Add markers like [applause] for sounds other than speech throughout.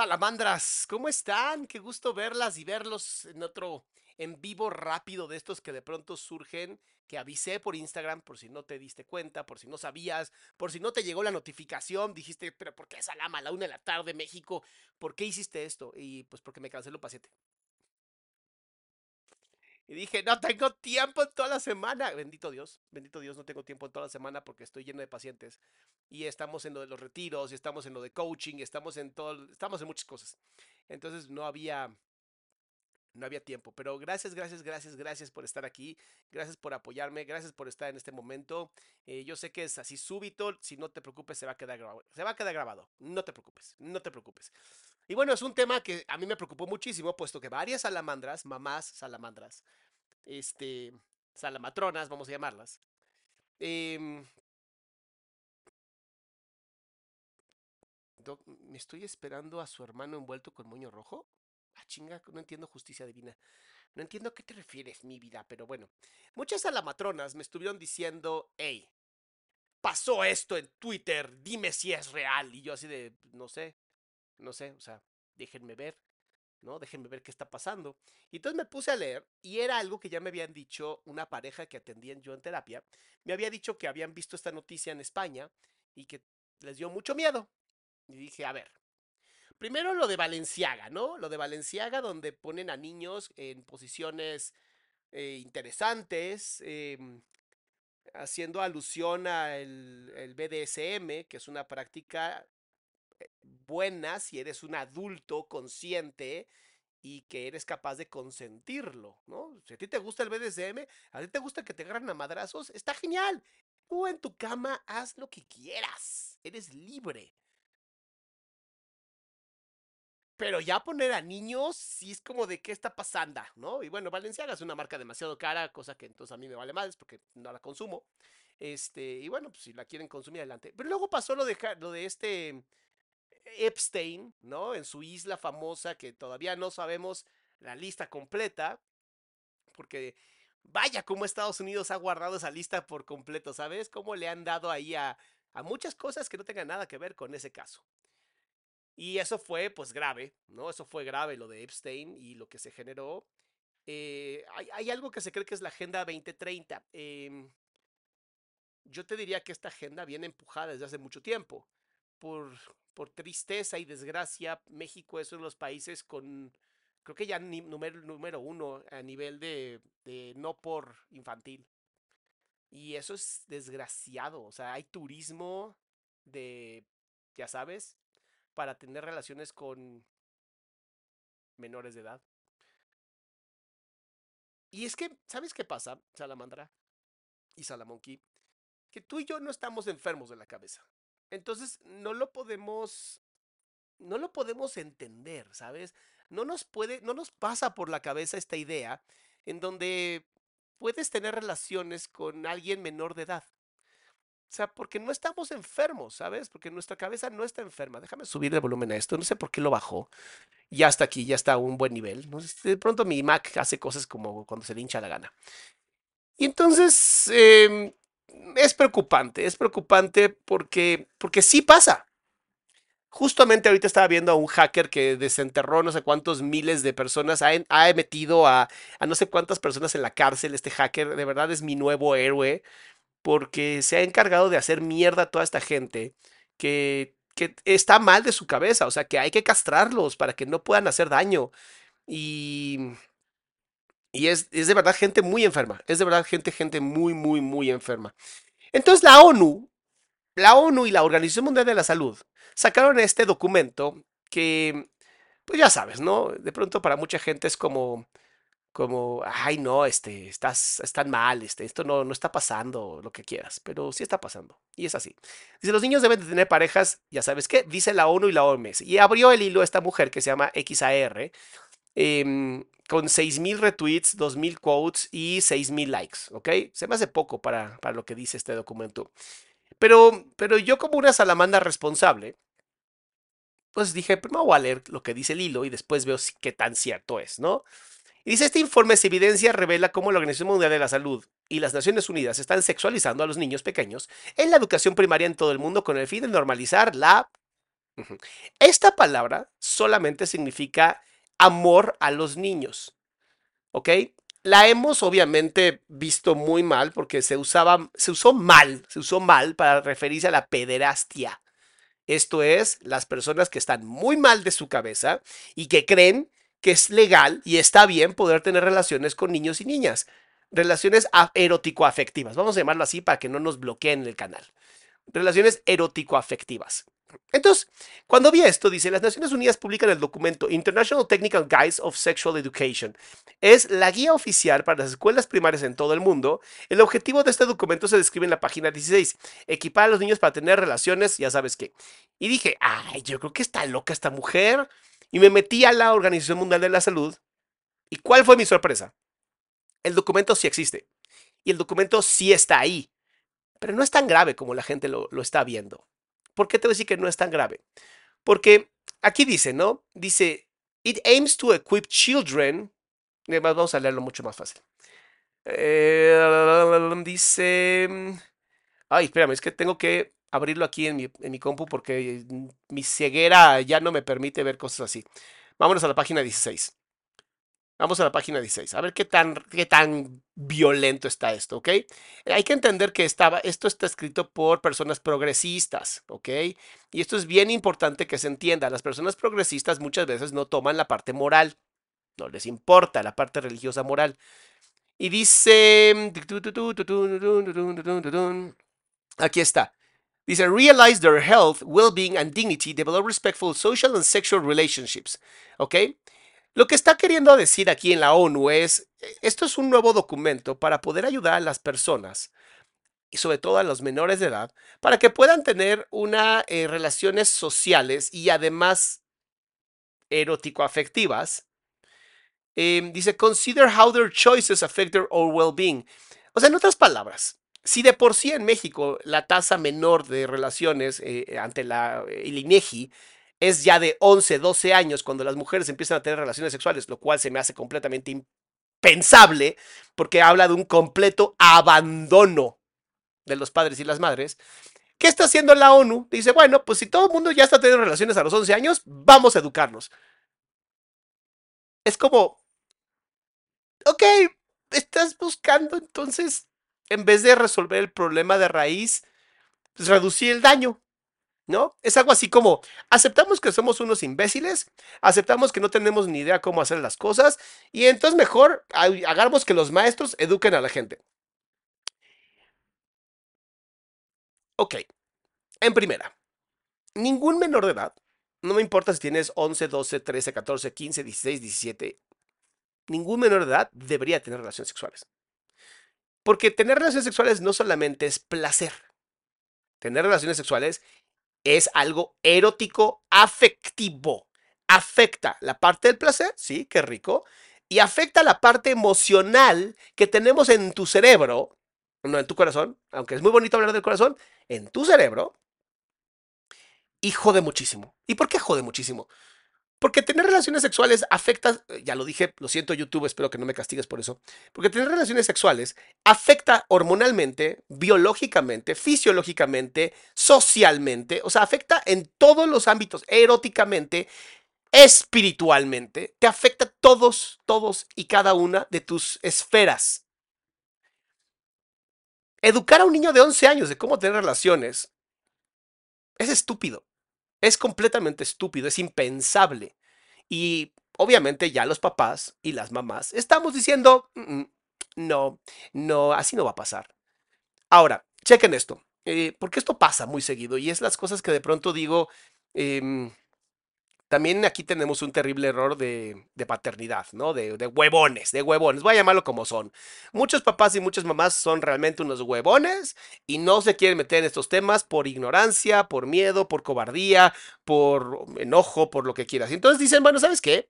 Salamandras, ¿cómo están? Qué gusto verlas y verlos en otro en vivo rápido de estos que de pronto surgen, que avisé por Instagram por si no te diste cuenta, por si no sabías, por si no te llegó la notificación, dijiste, pero ¿por qué Salama a la una de la tarde México? ¿Por qué hiciste esto? Y pues porque me canceló paciente. Y dije, no tengo tiempo en toda la semana. Bendito Dios, bendito Dios, no tengo tiempo en toda la semana porque estoy lleno de pacientes. Y estamos en lo de los retiros, y estamos en lo de coaching, y estamos en todo, estamos en muchas cosas. Entonces no había, no había tiempo. Pero gracias, gracias, gracias, gracias por estar aquí. Gracias por apoyarme. Gracias por estar en este momento. Eh, yo sé que es así súbito. Si no te preocupes, se va a quedar grabado. Se va a quedar grabado. No te preocupes. No te preocupes. Y bueno, es un tema que a mí me preocupó muchísimo, puesto que varias salamandras, mamás salamandras, este, salamatronas, vamos a llamarlas, eh, ¿Me estoy esperando a su hermano envuelto con moño rojo? Ah, chinga, no entiendo justicia divina. No entiendo a qué te refieres, mi vida, pero bueno. Muchas salamatronas me estuvieron diciendo, hey, pasó esto en Twitter, dime si es real. Y yo así de, no sé, no sé, o sea, déjenme ver, ¿no? Déjenme ver qué está pasando. Y entonces me puse a leer y era algo que ya me habían dicho una pareja que atendían yo en terapia. Me había dicho que habían visto esta noticia en España y que les dio mucho miedo. Y dije, a ver, primero lo de Valenciaga, ¿no? Lo de Valenciaga donde ponen a niños en posiciones eh, interesantes, em, haciendo alusión al el BDSM, que es una práctica buena si eres un adulto consciente y que eres capaz de consentirlo, ¿no? Si a ti te gusta el BDSM, a ti te gusta que te agarren a madrazos, está genial. Tú en tu cama haz lo que quieras, eres libre. Pero ya poner a niños, sí es como de qué está pasando, ¿no? Y bueno, Valenciaga es una marca demasiado cara, cosa que entonces a mí me vale más porque no la consumo. Este, y bueno, pues si la quieren consumir adelante. Pero luego pasó lo de, lo de este Epstein, ¿no? En su isla famosa, que todavía no sabemos la lista completa, porque vaya cómo Estados Unidos ha guardado esa lista por completo, ¿sabes? Cómo le han dado ahí a, a muchas cosas que no tengan nada que ver con ese caso. Y eso fue pues grave, ¿no? Eso fue grave lo de Epstein y lo que se generó. Eh, hay, hay, algo que se cree que es la Agenda 2030. Eh, yo te diría que esta agenda viene empujada desde hace mucho tiempo. Por, por tristeza y desgracia, México es uno de los países con, creo que ya número, número uno a nivel de, de no por infantil. Y eso es desgraciado. O sea, hay turismo de, ya sabes, para tener relaciones con menores de edad. Y es que, ¿sabes qué pasa, Salamandra y Salamonkey? Que tú y yo no estamos enfermos de la cabeza. Entonces, no lo podemos, no lo podemos entender, ¿sabes? No nos puede, no nos pasa por la cabeza esta idea en donde puedes tener relaciones con alguien menor de edad. O sea, porque no estamos enfermos, ¿sabes? Porque nuestra cabeza no está enferma. Déjame subir el volumen a esto. No sé por qué lo bajó. Ya está aquí, ya está a un buen nivel. De pronto mi Mac hace cosas como cuando se le hincha la gana. Y entonces eh, es preocupante, es preocupante porque, porque sí pasa. Justamente ahorita estaba viendo a un hacker que desenterró no sé cuántos miles de personas, ha, ha metido a, a, no sé cuántas personas en la cárcel. Este hacker de verdad es mi nuevo héroe porque se ha encargado de hacer mierda a toda esta gente que, que está mal de su cabeza, o sea, que hay que castrarlos para que no puedan hacer daño. Y, y es, es de verdad gente muy enferma, es de verdad gente, gente muy, muy, muy enferma. Entonces la ONU, la ONU y la Organización Mundial de la Salud sacaron este documento que, pues ya sabes, ¿no? De pronto para mucha gente es como, como, ay, no, este, estás, están mal, este, esto no, no está pasando, lo que quieras, pero sí está pasando. Y es así. Dice, los niños deben de tener parejas, ya sabes qué, dice la ONU y la OMS. Y abrió el hilo esta mujer que se llama XAR, eh, con 6.000 retweets, 2.000 quotes y 6.000 likes, ¿ok? Se me hace poco para, para lo que dice este documento. Pero, pero yo como una salamandra responsable, pues dije, primero voy a leer lo que dice el hilo y después veo qué tan cierto es, ¿no? Y dice, este informe se evidencia revela cómo la Organización Mundial de la Salud y las Naciones Unidas están sexualizando a los niños pequeños en la educación primaria en todo el mundo con el fin de normalizar la... Esta palabra solamente significa amor a los niños, ¿ok? La hemos obviamente visto muy mal porque se usaba, se usó mal, se usó mal para referirse a la pederastia. Esto es, las personas que están muy mal de su cabeza y que creen que es legal y está bien poder tener relaciones con niños y niñas. Relaciones erótico-afectivas. Vamos a llamarlo así para que no nos bloqueen el canal. Relaciones erótico-afectivas. Entonces, cuando vi esto, dice, las Naciones Unidas publican el documento International Technical Guides of Sexual Education. Es la guía oficial para las escuelas primarias en todo el mundo. El objetivo de este documento se describe en la página 16. Equipar a los niños para tener relaciones, ya sabes qué. Y dije, ay, yo creo que está loca esta mujer. Y me metí a la Organización Mundial de la Salud. ¿Y cuál fue mi sorpresa? El documento sí existe. Y el documento sí está ahí. Pero no es tan grave como la gente lo, lo está viendo. ¿Por qué te voy a decir que no es tan grave? Porque aquí dice, ¿no? Dice, it aims to equip children. Vamos a leerlo mucho más fácil. Eh, dice, ay, espérame, es que tengo que abrirlo aquí en mi, en mi compu porque mi ceguera ya no me permite ver cosas así. Vámonos a la página 16. Vamos a la página 16, a ver qué tan, qué tan violento está esto, ¿ok? Hay que entender que estaba, esto está escrito por personas progresistas, ¿ok? Y esto es bien importante que se entienda. Las personas progresistas muchas veces no toman la parte moral, no les importa la parte religiosa moral. Y dice, aquí está. Dice, realize their health, well-being and dignity, develop respectful social and sexual relationships, ¿ok? Lo que está queriendo decir aquí en la ONU es, esto es un nuevo documento para poder ayudar a las personas y sobre todo a los menores de edad, para que puedan tener una eh, relaciones sociales y además erótico-afectivas. Eh, dice, consider how their choices affect their own well-being. O sea, en otras palabras, si de por sí en México la tasa menor de relaciones eh, ante la, INEGI es ya de 11, 12 años cuando las mujeres empiezan a tener relaciones sexuales, lo cual se me hace completamente impensable porque habla de un completo abandono de los padres y las madres. ¿Qué está haciendo la ONU? Dice, bueno, pues si todo el mundo ya está teniendo relaciones a los 11 años, vamos a educarnos. Es como, ok, estás buscando entonces, en vez de resolver el problema de raíz, pues, reducir el daño. Es algo así como, aceptamos que somos unos imbéciles, aceptamos que no tenemos ni idea cómo hacer las cosas, y entonces mejor hagamos que los maestros eduquen a la gente. Ok, en primera, ningún menor de edad, no me importa si tienes 11, 12, 13, 14, 15, 16, 17, ningún menor de edad debería tener relaciones sexuales. Porque tener relaciones sexuales no solamente es placer. Tener relaciones sexuales es algo erótico afectivo. Afecta la parte del placer, sí, qué rico, y afecta la parte emocional que tenemos en tu cerebro, no en tu corazón, aunque es muy bonito hablar del corazón, en tu cerebro y jode muchísimo. ¿Y por qué jode muchísimo? Porque tener relaciones sexuales afecta, eh, ya lo dije, lo siento YouTube, espero que no me castigues por eso, porque tener relaciones sexuales afecta hormonalmente, biológicamente, fisiológicamente, socialmente, o sea, afecta en todos los ámbitos, eróticamente, espiritualmente, te afecta todos, todos y cada una de tus esferas. Educar a un niño de 11 años de cómo tener relaciones es estúpido. Es completamente estúpido, es impensable. Y obviamente ya los papás y las mamás estamos diciendo, mm, mm, no, no, así no va a pasar. Ahora, chequen esto, eh, porque esto pasa muy seguido y es las cosas que de pronto digo, em, también aquí tenemos un terrible error de, paternidad, ¿no? De, de, huevones, de huevones, voy a llamarlo como son. Muchos papás y muchas mamás son realmente unos huevones y no se quieren meter en estos temas por ignorancia, por miedo, por cobardía, por enojo, por lo que quieras. Y entonces dicen, bueno, ¿sabes qué?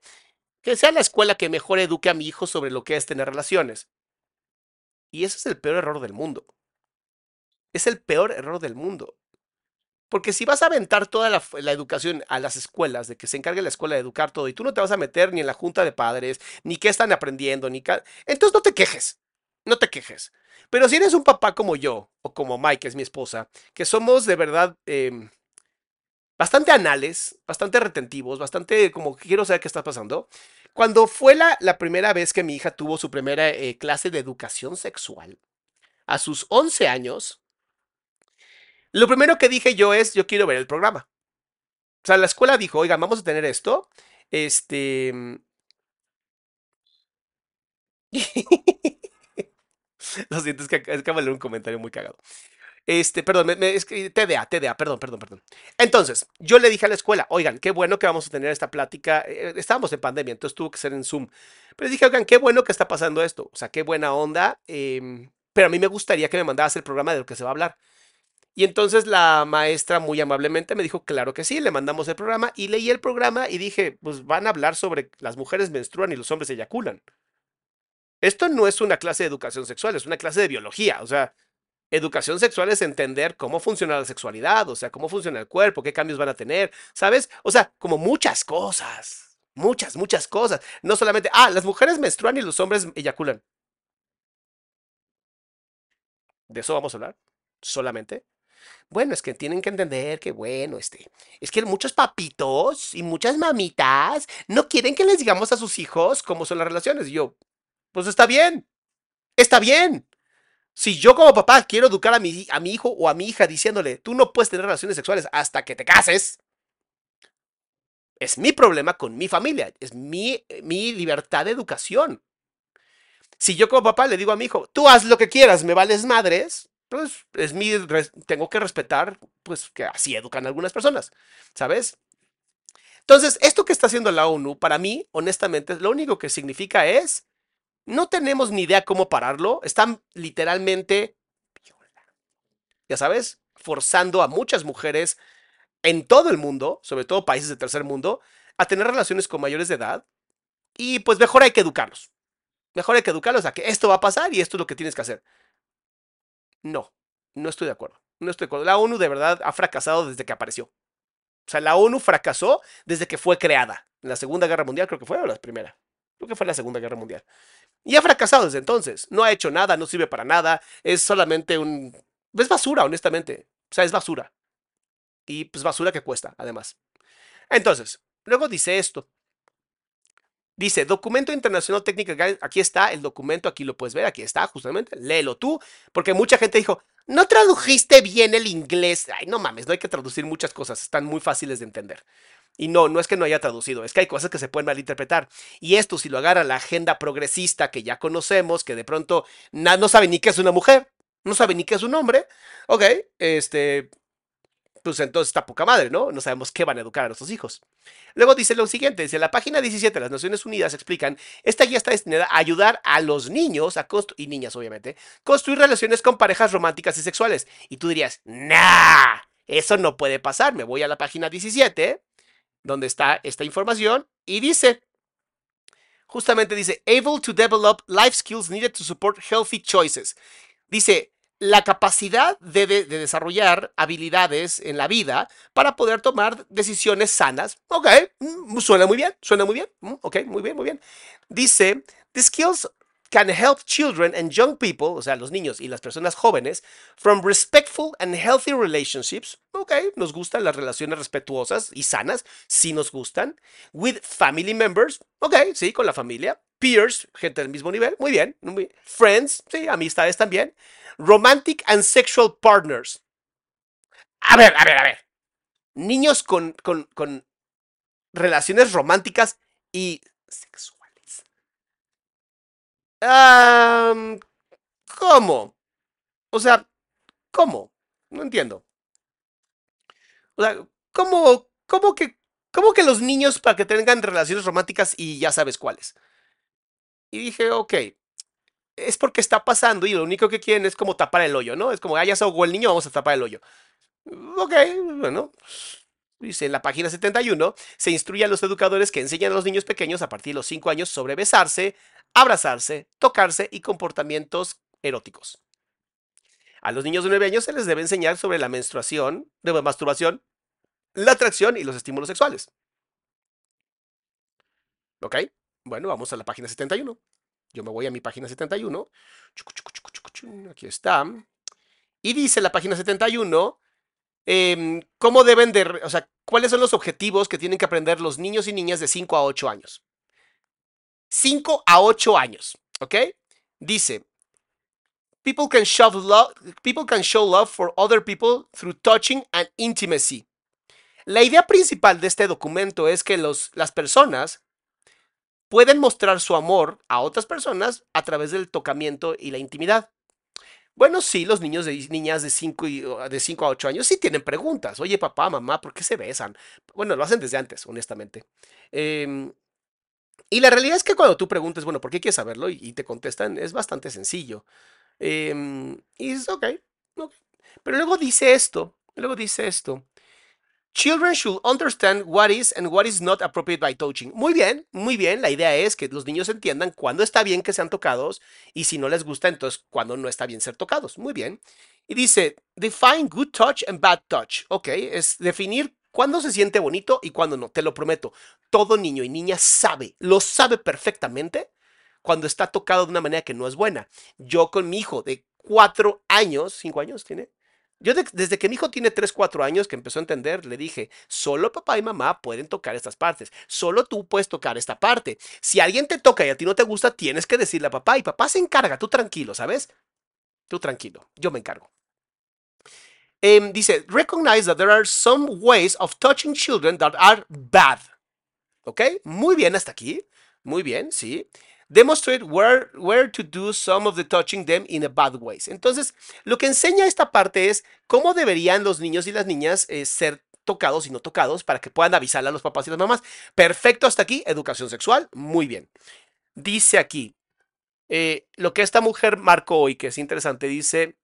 Que sea la escuela que mejor eduque a mi hijo sobre lo que es tener relaciones. Y ese es el peor error del mundo. Es el peor error del mundo. Porque si vas a aventar toda la, educación a las escuelas, de que se encargue la escuela de educar todo, y tú no te vas a meter ni en la junta de padres, ni qué están aprendiendo, ni entonces no te quejes, no te quejes. Pero si eres un papá como yo, o como Mike, que es mi esposa, que somos de verdad em, bastante anales, bastante retentivos, bastante como quiero saber qué está pasando. Cuando fue la, la primera vez que mi hija tuvo su primera eh, clase de educación sexual, a sus 11 años, lo primero que dije yo es, yo quiero ver el programa. O sea, la escuela dijo, oigan, vamos a tener esto. Este... Mm [laughs] Lo siento, es que, es que leer un comentario muy cagado. Este, perdón, me, TDA, TDA, perdón, perdón, perdón. Entonces, yo le dije a la escuela, oigan, qué bueno que vamos a tener esta plática. Eh, estábamos en pandemia, entonces tuvo que ser en Zoom. Pero dije, oigan, qué bueno que está pasando esto. O sea, qué buena onda. Em, pero a mí me gustaría que me mandaras el programa de lo que se va a hablar. Y entonces la maestra muy amablemente me dijo, claro que sí, le mandamos el programa y leí el programa y dije, pues van a hablar sobre las mujeres menstruan y los hombres eyaculan. Esto no es una clase de educación sexual, es una clase de biología. O sea, educación sexual es entender cómo funciona la sexualidad, o sea, cómo funciona el cuerpo, qué cambios van a tener, ¿sabes? O sea, como muchas cosas, muchas, muchas cosas. No solamente, ah, las mujeres menstruan y los hombres eyaculan. ¿De eso vamos a hablar? ¿Solamente? Bueno, es que tienen que entender que, bueno, este, es que muchos papitos y muchas mamitas no quieren que les digamos a sus hijos cómo son las relaciones. Y yo, pues está bien, está bien. Si yo como papá quiero educar a mi, a mi hijo o a mi hija diciéndole, tú no puedes tener relaciones sexuales hasta que te cases, es mi problema con mi familia, es mi, mi libertad de educación. Si yo como papá le digo a mi hijo, tú haz lo que quieras, me vales madres, pues es mi, tengo que respetar, pues que así educan algunas personas, ¿sabes? Entonces, esto que está haciendo la ONU, para mí, honestamente, lo único que significa es, no tenemos ni idea cómo pararlo, están literalmente, ya sabes, forzando a muchas mujeres en todo el mundo, sobre todo países de tercer mundo, a tener relaciones con mayores de edad, y pues mejor hay que educarlos. Mejor hay que educarlos a que esto va a pasar y esto es lo que tienes que hacer. No, no estoy de acuerdo. No estoy de acuerdo. La ONU de verdad ha fracasado desde que apareció. O sea, la ONU fracasó desde que fue creada. En la Segunda Guerra Mundial creo que fue o la primera. Creo que fue la Segunda Guerra Mundial. Y ha fracasado desde entonces. No ha hecho nada, no sirve para nada. Es solamente un... Es basura, honestamente. O sea, es basura. Y pues basura que cuesta, además. Entonces, luego dice esto. Dice, documento internacional técnico, aquí está el documento, aquí lo puedes ver, aquí está justamente, léelo tú, porque mucha gente dijo, no tradujiste bien el inglés. Ay, no mames, no hay que traducir muchas cosas, están muy fáciles de entender. Y no, no es que no haya traducido, es que hay cosas que se pueden malinterpretar. Y esto, si lo agarra la agenda progresista que ya conocemos, que de pronto no sabe ni qué es una mujer, no sabe ni qué es un hombre, ok, este, pues entonces está poca madre, ¿no? No sabemos qué van a educar a nuestros hijos. Luego dice lo siguiente, dice, la página 17 de las Naciones Unidas explican, esta guía está destinada a ayudar a los niños, y niñas obviamente, construir relaciones con parejas románticas y sexuales. Y tú dirías, nah, eso no puede pasar. Me voy a la página 17, donde está esta información, y dice, justamente dice, able to develop life skills needed to support healthy choices. Dice, la capacidad de, desarrollar habilidades en la vida para poder tomar decisiones sanas. Ok, mm, suena muy bien, suena muy bien. Mm, ok, muy bien, muy bien. Dice, the skills can help children and young people, o sea, los niños y las personas jóvenes, from respectful and healthy relationships. Ok, nos gustan las relaciones respetuosas y sanas, sí nos gustan. With family members. Ok, sí, con la familia. Peers, gente del mismo nivel. Muy bien. Friends, sí, amistades también Romantic and Sexual Partners. A ver, a ver, a ver. Niños con, con, con relaciones románticas y sexuales. ¿Cómo? O sea, ¿cómo? No entiendo. O sea, ¿cómo, cómo, que, ¿cómo que los niños para que tengan relaciones románticas y ya sabes cuáles? Y dije, ok, es porque está pasando y lo único que quieren es como tapar el hoyo, ¿no? Es como, ah, ya se ahogó el niño, vamos a tapar el hoyo. Ok, bueno. Dice en la página 71, se instruye a los educadores que enseñan a los niños pequeños a partir de los 5 años sobre besarse, abrazarse, tocarse y comportamientos eróticos. A los niños de 9 años se les debe enseñar sobre la menstruación, de masturbación, la atracción y los estímulos sexuales. ¿Ok? Bueno, vamos a la página 71. Yo me voy a mi página 71. Aquí está. Y dice la página 71 em, cómo deben de, o sea, cuáles son los objetivos que tienen que aprender los niños y niñas de 5 a 8 años. 5 a 8 años, ¿ok? Dice, people can, show love, people can show love for other people through touching and intimacy. La idea principal de este documento es que los, las personas pueden mostrar su amor a otras personas a través del tocamiento y la intimidad. Bueno, sí, los niños y niñas de 5 de 5 a 8 años sí tienen preguntas. Oye, papá, mamá, ¿por qué se besan? Bueno, lo hacen desde antes, honestamente. Em, y la realidad es que cuando tú preguntas, bueno, ¿por qué quieres saberlo? Y, te contestan, es bastante sencillo. Em, y es ok, ok. Pero luego dice esto, luego dice esto. Children should understand what is and what is not appropriate by touching. Muy bien, muy bien. La idea es que los niños entiendan cuándo está bien que sean tocados y si no les gusta, entonces cuándo no está bien ser tocados. Muy bien. Y dice, define good touch and bad touch. Ok, es definir cuándo se siente bonito y cuándo no. Te lo prometo. Todo niño y niña sabe, lo sabe perfectamente cuando está tocado de una manera que no es buena. Yo con mi hijo de cuatro años, cinco años tiene, yo desde que mi hijo tiene 3, 4 años que empezó a entender, le dije, solo papá y mamá pueden tocar estas partes, solo tú puedes tocar esta parte. Si alguien te toca y a ti no te gusta, tienes que decirle a papá y papá se encarga, tú tranquilo, ¿sabes? Tú tranquilo, yo me encargo. Em, dice, recognize that there are some ways of touching children that are bad. ¿Ok? Muy bien hasta aquí. Muy bien, sí. Demonstrate where, where to do some of the touching them in a bad ways. Entonces, lo que enseña esta parte es cómo deberían los niños y las niñas eh, ser tocados y no tocados para que puedan avisarle a los papás y las mamás. Perfecto hasta aquí, educación sexual, muy bien. Dice aquí, eh, lo que esta mujer marcó hoy, que es interesante, dice,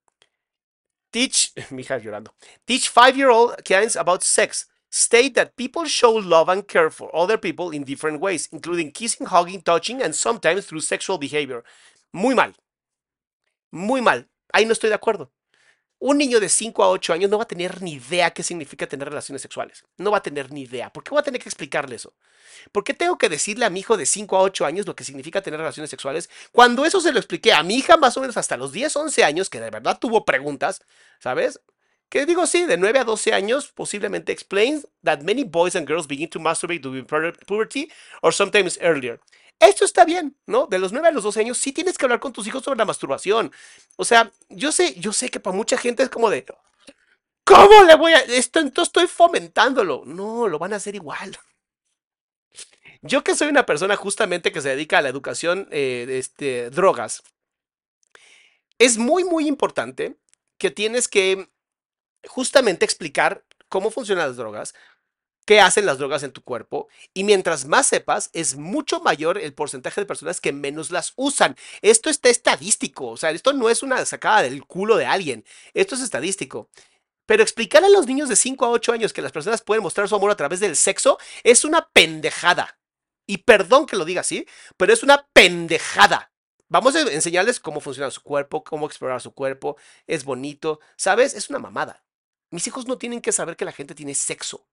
teach, [laughs] mi hija llorando, teach five-year-old kids about sex state that people show love and care for other people in different ways, including kissing, hugging, touching, and sometimes through sexual behavior. Muy mal. Muy mal. Ahí no estoy de acuerdo. Un niño de 5 a 8 años no va a tener ni idea qué significa tener relaciones sexuales. No va a tener ni idea. ¿Por qué voy a tener que explicarle eso? ¿Por qué tengo que decirle a mi hijo de 5 a 8 años lo que significa tener relaciones sexuales? Cuando eso se lo expliqué a mi hija más o menos hasta los 10, 11 años, que de verdad tuvo preguntas, ¿sabes? Que digo, sí, de 9 a 12 años posiblemente explains that many boys and girls begin to masturbate during puberty or sometimes earlier. Esto está bien, ¿no? De los 9 a los 12 años sí tienes que hablar con tus hijos sobre la masturbación. O sea, yo sé, yo sé que para mucha gente es como de, ¿cómo le voy a esto? Entonces estoy fomentándolo. No, lo van a hacer igual. Yo que soy una persona justamente que se dedica a la educación eh, este, drogas, es muy, muy importante que tienes que justamente explicar cómo funcionan las drogas, qué hacen las drogas en tu cuerpo y mientras más sepas, es mucho mayor el porcentaje de personas que menos las usan. Esto está estadístico, o sea, esto no es una sacada del culo de alguien, esto es estadístico. Pero explicar a los niños de 5 a 8 años que las personas pueden mostrar su amor a través del sexo es una pendejada. Y perdón que lo diga así, pero es una pendejada. Vamos a enseñarles cómo funciona su cuerpo, cómo explorar su cuerpo. Es bonito. ¿Sabes? Es una mamada. Mis hijos no tienen que saber que la gente tiene sexo.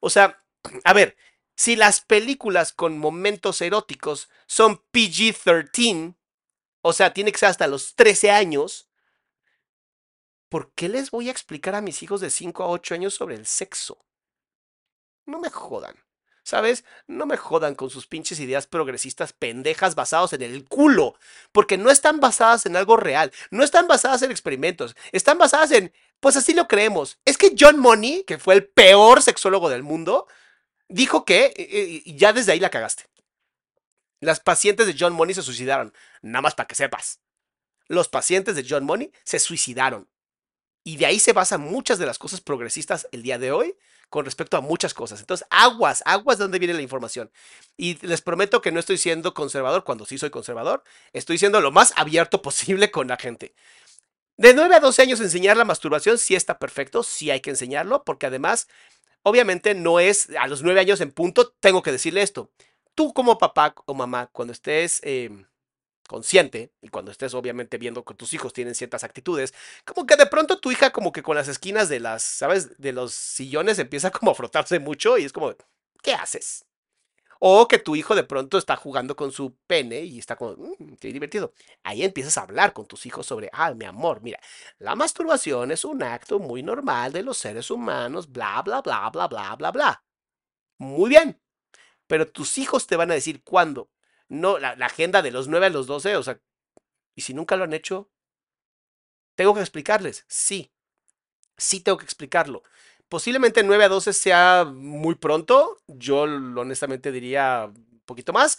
O sea, a ver, si las películas con momentos eróticos son PG-13, o sea, tiene que ser hasta los 13 años, ¿por qué les voy a explicar a mis hijos de 5 a 8 años sobre el sexo? No me jodan. ¿Sabes? No me jodan con sus pinches ideas progresistas pendejas basadas en el culo, porque no están basadas en algo real, no están basadas en experimentos, están basadas en, pues así lo creemos. Es que John Money, que fue el peor sexólogo del mundo, dijo que eh, eh, ya desde ahí la cagaste. Las pacientes de John Money se suicidaron, nada más para que sepas. Los pacientes de John Money se suicidaron. Y de ahí se basan muchas de las cosas progresistas el día de hoy con respecto a muchas cosas. Entonces, aguas, aguas de dónde viene la información. Y les prometo que no estoy siendo conservador cuando sí soy conservador. Estoy siendo lo más abierto [laughs] posible con la gente. De 9 a 12 años enseñar la masturbación sí está perfecto, sí hay que enseñarlo, porque además, obviamente no es a los 9 años en punto, tengo que decirle esto. Tú como papá o mamá, cuando estés... Em, consciente y cuando estés obviamente viendo que tus hijos tienen ciertas actitudes, como que de pronto tu hija como que con las esquinas de las, ¿sabes? De los sillones empieza como a frotarse mucho y es como, ¿qué haces? O que tu hijo de pronto está jugando con su pene y está como, mmm, divertido. Ahí empiezas a hablar con tus hijos sobre, ah, mi amor, mira, la masturbación es un acto muy normal de los seres humanos, bla, bla, bla, bla, bla, bla, bla. Muy bien. Pero tus hijos te van a decir cuándo no, la, agenda de los 9 a los 12, o sea, y si nunca lo han hecho, tengo que explicarles, sí, sí tengo que explicarlo. Posiblemente 9 a 12 sea muy pronto, yo honestamente diría un poquito más,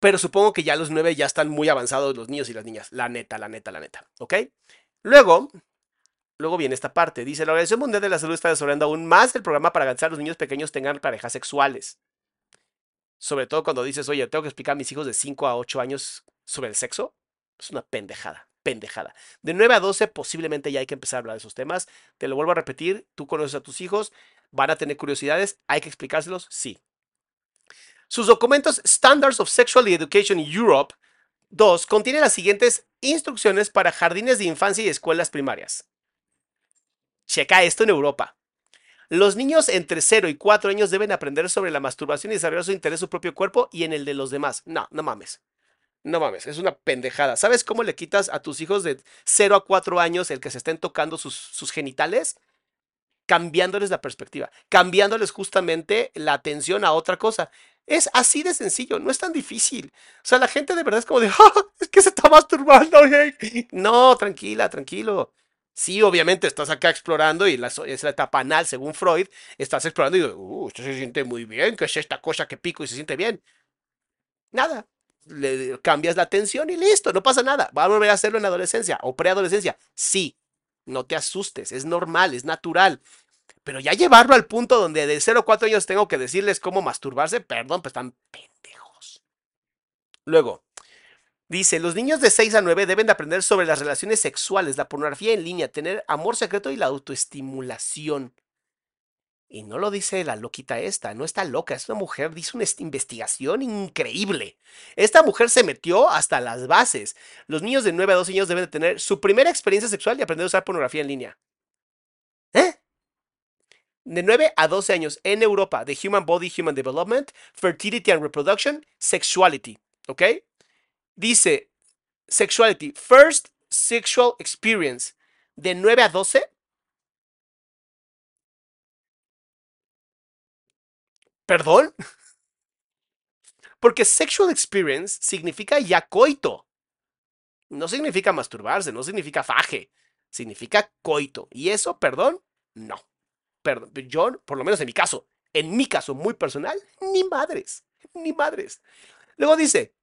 pero supongo que ya los 9 ya están muy avanzados los niños y las niñas, la neta, la neta, la neta, ¿ok? Luego, luego viene esta parte, dice, la Organización Mundial de la Salud está desarrollando aún más el programa para que los niños pequeños tengan parejas sexuales. Sobre todo cuando dices, oye, tengo que explicar a mis hijos de 5 a 8 años sobre el sexo. Es una pendejada, pendejada. De 9 a 12 posiblemente ya hay que empezar a hablar de esos temas. Te lo vuelvo a repetir, tú conoces a tus hijos, van a tener curiosidades, hay que explicárselos, sí. Sus documentos Standards of Sexual Education in Europe 2 contienen las siguientes instrucciones para jardines de infancia y escuelas primarias. Checa esto en Europa. Los niños entre 0 y 4 años deben aprender sobre la masturbación y desarrollar su interés en su propio cuerpo y en el de los demás. No, no mames. No mames, es una pendejada. ¿Sabes cómo le quitas a tus hijos de 0 a 4 años el que se estén tocando sus, sus genitales? Cambiándoles la perspectiva, cambiándoles justamente la atención a otra cosa. Es así de sencillo, no es tan difícil. O sea, la gente de verdad es como de, [laughs] ¡Ah, es que se está masturbando. No, tranquila, tranquilo. Sí, obviamente estás acá explorando y es la etapa según Freud, estás explorando y uh, esto se siente muy bien, ¿qué es esta cosa que pico y se siente bien? Nada, cambias la atención y listo, no pasa nada. Va a volver a hacerlo en la adolescencia o preadolescencia. Sí, no te asustes, es normal, es natural. Pero ya llevarlo al punto donde de 0 a 4 años tengo que decirles cómo masturbarse, perdón, pues están pendejos. Luego, Dice, los niños de 6 a 9 deben de aprender sobre las relaciones sexuales, la pornografía en línea, tener amor secreto y la autoestimulación. Y no lo dice la loquita esta, no está loca, es una mujer, dice una investigación increíble. Esta mujer se metió hasta las bases. Los niños de 9 a 12 años deben de tener su primera experiencia sexual y aprender a usar pornografía en línea. ¿Eh? De 9 a 12 años en Europa, The Human Body, Human Development, Fertility and Reproduction, Sexuality. ¿Ok? Dice, sexuality, first sexual experience, de 9 a 12, ¿Perdón? Porque sexual experience significa ya coito. No significa masturbarse, no significa faje. Significa coito. Y eso, perdón, no. Perdón, yo, por lo menos en mi caso, en mi caso muy personal, ni madres, ni madres. Luego dice,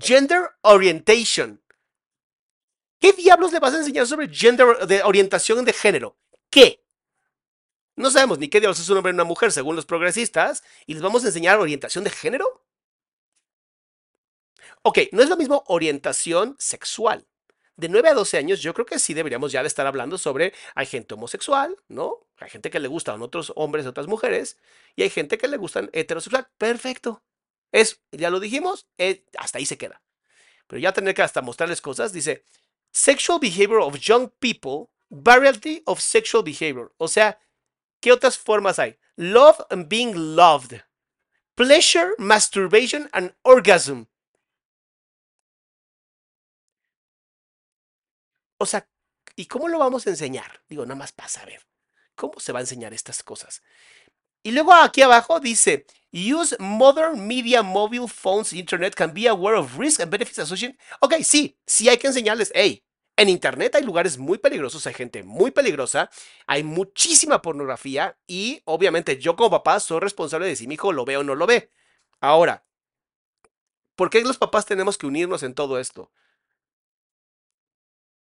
gender orientation. ¿Qué diablos le vas a enseñar sobre gender de orientación de género? ¿Qué? No sabemos ni qué diablos es un hombre o una mujer según los progresistas y les vamos a enseñar orientación de género. Ok, no es lo mismo orientación sexual. De 9 a 12 años, yo creo que sí deberíamos ya estar hablando sobre, hay gente homosexual, ¿no? Hay gente que le gustan otros hombres, otras mujeres, y hay gente que le gustan heterosexual. Perfecto. Es, ya lo dijimos, eh, hasta ahí se queda. Pero ya tener que hasta mostrarles cosas, dice, sexual behavior of young people, variety of sexual behavior. O sea, ¿qué otras formas hay? Love and being loved. Pleasure, masturbation and orgasm. O sea, ¿y cómo lo vamos a enseñar? Digo, nada más para saber. ¿Cómo se va a enseñar estas cosas? Y luego aquí abajo dice, use modern media mobile phones, internet can be aware of risk and benefits associated. Ok, sí, sí hay que enseñarles, hey, en internet hay lugares muy peligrosos, hay gente muy peligrosa, hay muchísima pornografía y obviamente yo como papá soy responsable de si mi hijo lo ve o no lo ve. Ahora, ¿por qué los papás tenemos que unirnos en todo esto?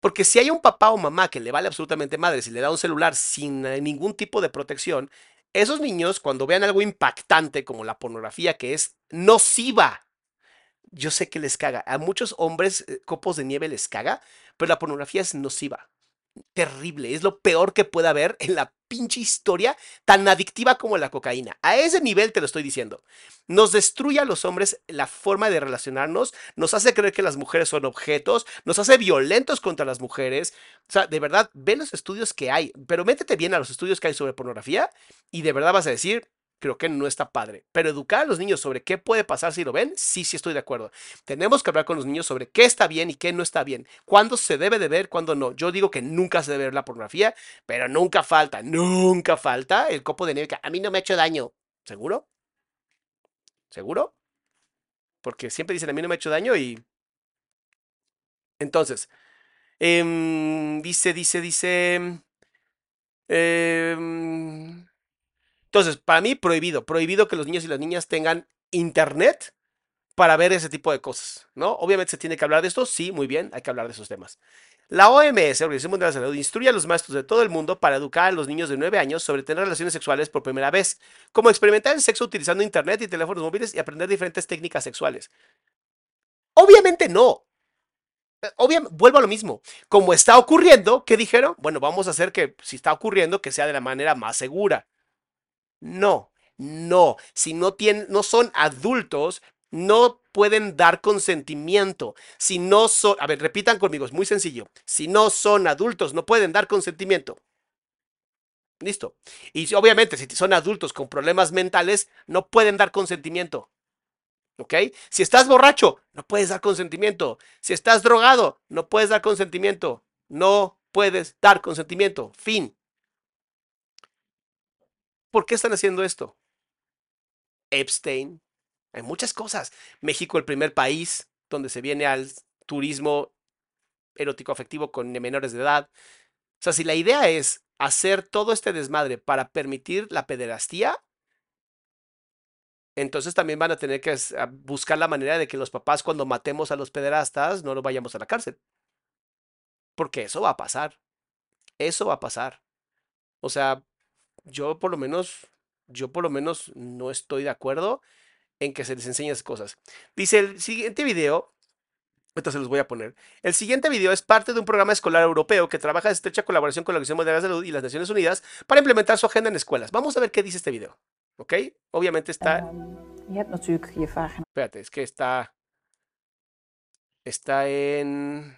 Porque si hay un papá o mamá que le vale absolutamente madre si le da un celular sin eh, ningún tipo de protección, esos niños cuando vean algo impactante como la pornografía que es nociva, yo sé que les caga. A muchos hombres eh, copos de nieve les caga, pero la pornografía es nociva terrible, es lo peor que puede haber en la pinche historia tan adictiva como la cocaína. A ese nivel te lo estoy diciendo. Nos destruye a los hombres la forma de relacionarnos, nos hace creer que las mujeres son objetos, nos hace violentos contra las mujeres. O sea, de verdad, ve los estudios que hay, pero métete bien a los estudios que hay sobre pornografía y de verdad vas a decir, creo que no está padre. Pero educar a los niños sobre qué puede pasar si lo ven, sí, sí estoy de acuerdo. Tenemos que hablar con los niños sobre qué está bien y qué no está bien. Cuándo se debe de ver, cuándo no. Yo digo que nunca se debe ver la pornografía, pero nunca falta, nunca falta el copo de nieve que a mí no me ha hecho daño. ¿Seguro? ¿Seguro? Porque siempre dicen a mí no me ha hecho daño y... Entonces, em, dice, dice, dice... Eh, entonces, para mí, prohibido, prohibido que los niños y las niñas tengan internet para ver ese tipo de cosas, ¿no? Obviamente se tiene que hablar de esto, sí, muy bien, hay que hablar de esos temas. La OMS, Organización Mundial de la Salud, instruye a los maestros de todo el mundo para educar a los niños de 9 años sobre tener relaciones sexuales por primera vez, como experimentar el sexo utilizando internet y teléfonos móviles y aprender diferentes técnicas sexuales. Obviamente no. Vuelvo a lo mismo. Como está ocurriendo, ¿qué dijeron? Bueno, vamos a hacer que, si está ocurriendo, que sea de la manera más segura. No, no. Si no, tienen, no son adultos, no pueden dar consentimiento. Si no son, a ver, repitan conmigo, es muy sencillo. Si no son adultos, no pueden dar consentimiento. Listo. Y obviamente, si son adultos con problemas mentales, no pueden dar consentimiento. ¿Ok? Si estás borracho, no puedes dar consentimiento. Si estás drogado, no puedes dar consentimiento. No puedes dar consentimiento. Fin. ¿Por qué están haciendo esto? Epstein. Hay muchas cosas. México, el primer país donde se viene al turismo erótico afectivo con menores de edad. O sea, si la idea es hacer todo este desmadre para permitir la pederastía, entonces también van a tener que buscar la manera de que los papás cuando matemos a los pederastas no lo vayamos a la cárcel. Porque eso va a pasar. Eso va a pasar. O sea, yo por lo menos, yo por lo menos no estoy de acuerdo en que se les enseñe esas cosas. Dice el siguiente video, entonces los voy a poner. El siguiente video es parte de un programa escolar europeo que trabaja en estrecha colaboración con la Organización Mundial de la Salud y las Naciones Unidas para implementar su agenda en escuelas. Vamos a ver qué dice este video. ¿Ok? Obviamente está. Espérate, es que está. Está en.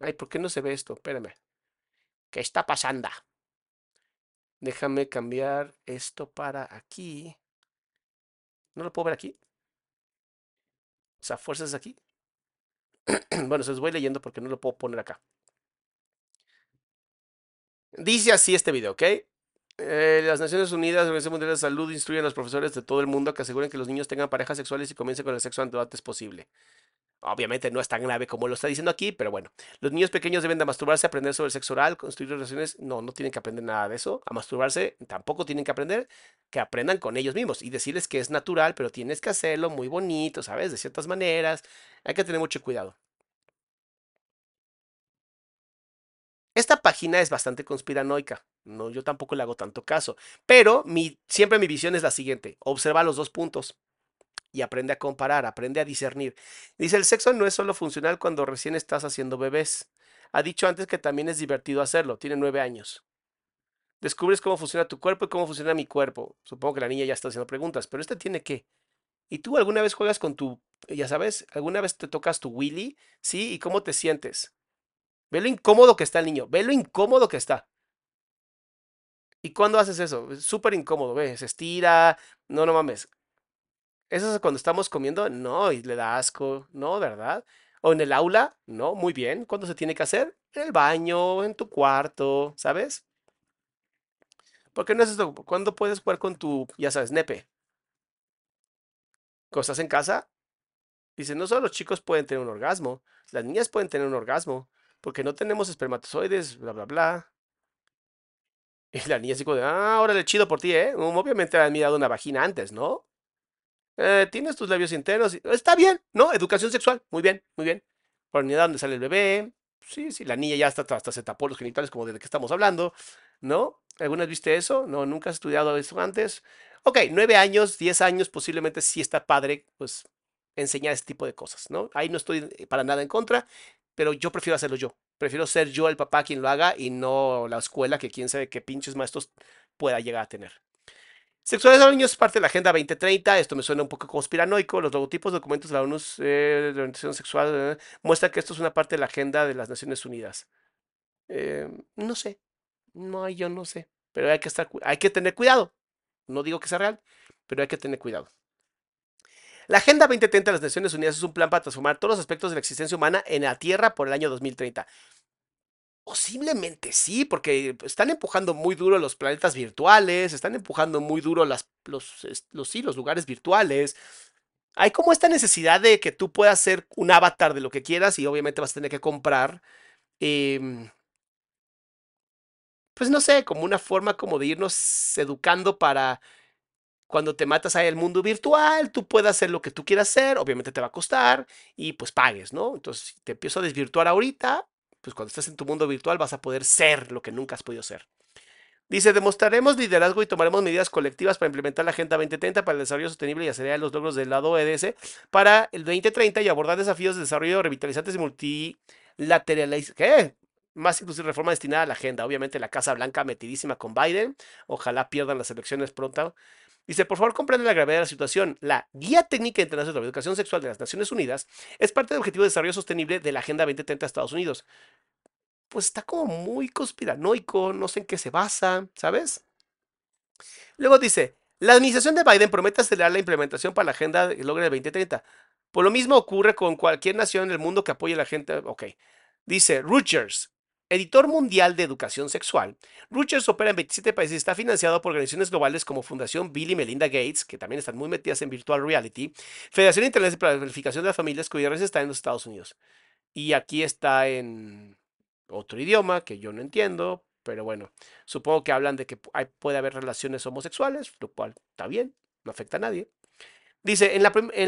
Ay, ¿por qué no se ve esto? Espérame. ¿Qué está pasando? Déjame cambiar esto para aquí. ¿No lo puedo ver aquí? O sea, fuerzas aquí. [clears throat] bueno, se los voy leyendo porque no lo puedo poner acá. Dice así este video, ¿ok? Eh, las Naciones Unidas, la Organización Mundial de Salud, instruyen a los profesores de todo el mundo que aseguren que los niños tengan parejas sexuales y comiencen con el sexo antes posible. Obviamente no es tan grave como lo está diciendo aquí, pero bueno. Los niños pequeños deben de masturbarse, aprender sobre el sexo oral, construir relaciones. No, no tienen que aprender nada de eso. A masturbarse tampoco tienen que aprender, que aprendan con ellos mismos y decirles que es natural, pero tienes que hacerlo muy bonito, ¿sabes? De ciertas maneras. Hay que tener mucho cuidado. Esta página es bastante conspiranoica. No, yo tampoco le hago tanto caso. Pero mi, siempre mi visión es la siguiente. Observa los dos puntos y aprende a comparar, aprende a discernir. Dice, el sexo no es solo funcional cuando recién estás haciendo bebés. Ha dicho antes que también es divertido hacerlo. Tiene nueve años. Descubres cómo funciona tu cuerpo y cómo funciona mi cuerpo. Supongo que la niña ya está haciendo preguntas, pero este tiene que. ¿Y tú alguna vez juegas con tu, ya sabes, alguna vez te tocas tu Willy? ¿Sí? ¿Y cómo te sientes? Ve lo incómodo que está el niño, ve lo incómodo que está. ¿Y cuándo haces eso? Es súper incómodo, ve, se estira, no, no mames. ¿Eso es cuando estamos comiendo? No, y le da asco, no, ¿verdad? O en el aula, no, muy bien. ¿Cuándo se tiene que hacer? En el baño, en tu cuarto, ¿sabes? ¿Por qué no es esto? ¿Cuándo puedes jugar con tu, ya sabes, nepe? Cuando estás en casa, dice, no solo los chicos pueden tener un orgasmo, las niñas pueden tener un orgasmo, porque no tenemos espermatozoides, bla, bla, bla. Y la niña así como de, ah, órale, chido por ti, ¿eh? Obviamente han mirado una vagina antes, ¿no? Eh, tienes tus labios internos. Está bien, ¿no? Educación sexual. Muy bien, muy bien. Por unidad donde sale el bebé. Sí, sí, la niña ya hasta, hasta se tapó los genitales como de que estamos hablando, ¿no? ¿Alguna vez viste eso? No, nunca has estudiado eso antes. Ok, nueve años, diez años, posiblemente sí está padre, pues, enseñar este tipo de cosas, ¿no? Ahí no estoy eh, para nada en contra, pero yo prefiero hacerlo yo. Prefiero ser yo el papá quien lo haga y no la escuela que quién sabe qué pinches maestros pueda llegar a tener. Sexualidad de los niños es parte de la Agenda 2030. Esto me suena un poco conspiranoico. Los logotipos, documentos de la ONU eh, de orientación sexual eh, muestran que esto es una parte de la Agenda de las Naciones Unidas. Eh, no sé. No, yo no sé. Pero hay que, estar, hay que tener cuidado. No digo que sea real, pero hay que tener cuidado. La Agenda 2030 de las Naciones Unidas es un plan para transformar todos los aspectos de la existencia humana en la Tierra por el año 2030. Posiblemente sí, porque están empujando muy duro los planetas virtuales, están empujando muy duro los, los, sí, los lugares virtuales. Hay como esta necesidad de que tú puedas ser un avatar de lo que quieras y obviamente vas a tener que comprar. Eh, pues no sé, como una forma como de irnos educando para cuando te matas ahí el mundo virtual, tú puedes hacer lo que tú quieras hacer, obviamente te va a costar y pues pagues, ¿no? Entonces, si te empiezo a desvirtuar ahorita, pues cuando estés en tu mundo virtual vas a poder ser lo que nunca has podido ser. Dice, demostraremos liderazgo y tomaremos medidas colectivas para implementar la Agenda 2030 para el desarrollo sostenible y acelerar los logros del lado EDS para el 2030 y abordar desafíos de desarrollo revitalizantes y multilaterales. ¿Qué? Más inclusive reforma destinada a la agenda. Obviamente la Casa Blanca metidísima con Biden. Ojalá pierdan las elecciones pronto. Dice, por favor, comprende la gravedad de la situación. La Guía Técnica Internacional de Educación Sexual de las Naciones Unidas es parte del Objetivo de Desarrollo Sostenible de la Agenda 2030 de Estados Unidos. Pues está como muy conspiranoico, no sé en qué se basa, ¿sabes? Luego dice, la administración de Biden promete acelerar la implementación para la Agenda que logre el 2030. Por lo mismo ocurre con cualquier nación en el mundo que apoye la agenda. Ok. Dice, Rogers, editor mundial de educación sexual, Rogers opera en 27 países y está financiado por organizaciones globales como Fundación Bill y Melinda Gates, que también están muy metidas en virtual reality, Federación Internacional la Planificación de las Familias, cuya raíz está en los Estados Unidos. Y aquí está en otro idioma que yo no entiendo, pero bueno, supongo que hablan de que puede haber relaciones homosexuales, lo cual está bien, no afecta a nadie. Dice, en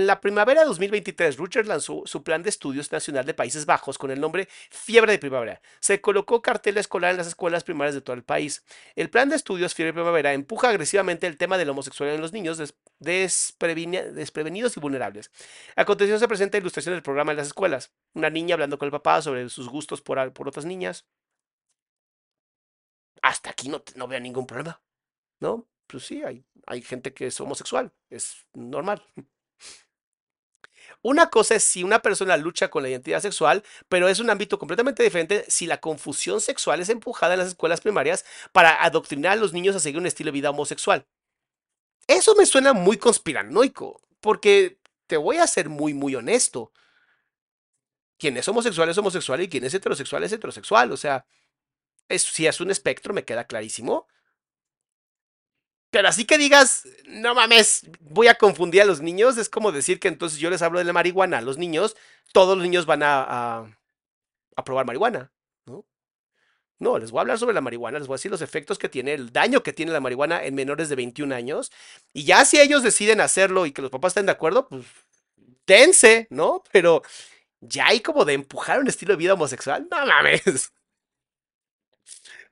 la, primavera de 2023, Rutgers lanzó su plan de estudios nacional de Países Bajos con el nombre Fiebre de Primavera. Se colocó cartel escolar en las escuelas primarias de todo el país. El plan de estudios Fiebre de Primavera empuja agresivamente el tema de la homosexualidad en los niños desprevenidos y vulnerables. A continuación se presenta ilustración del programa en las escuelas. Una niña hablando con el papá sobre sus gustos por, por otras niñas. Hasta aquí no, no veo ningún problema, ¿no? Pues sí, hay, hay gente que es homosexual, es normal. Una cosa es si una persona lucha con la identidad sexual, pero es un ámbito completamente diferente si la confusión sexual es empujada en las escuelas primarias para adoctrinar a los niños a seguir un estilo de vida homosexual. Eso me suena muy conspiranoico, porque te voy a ser muy, muy honesto. Quien es homosexual es homosexual y quien es heterosexual es heterosexual. O sea, es, si es un espectro, me queda clarísimo Pero así que digas, no mames, voy a confundir a los niños, es como decir que entonces yo les hablo de la marihuana a los niños, todos los niños van a, a, a probar marihuana, ¿no? No, les voy a hablar sobre la marihuana, les voy a decir los efectos que tiene, el daño que tiene la marihuana en menores de 21 años. Y ya si ellos deciden hacerlo y que los papás estén de acuerdo, pues dense, ¿no? Pero ya hay como de empujar un estilo de vida homosexual, no mames. [laughs]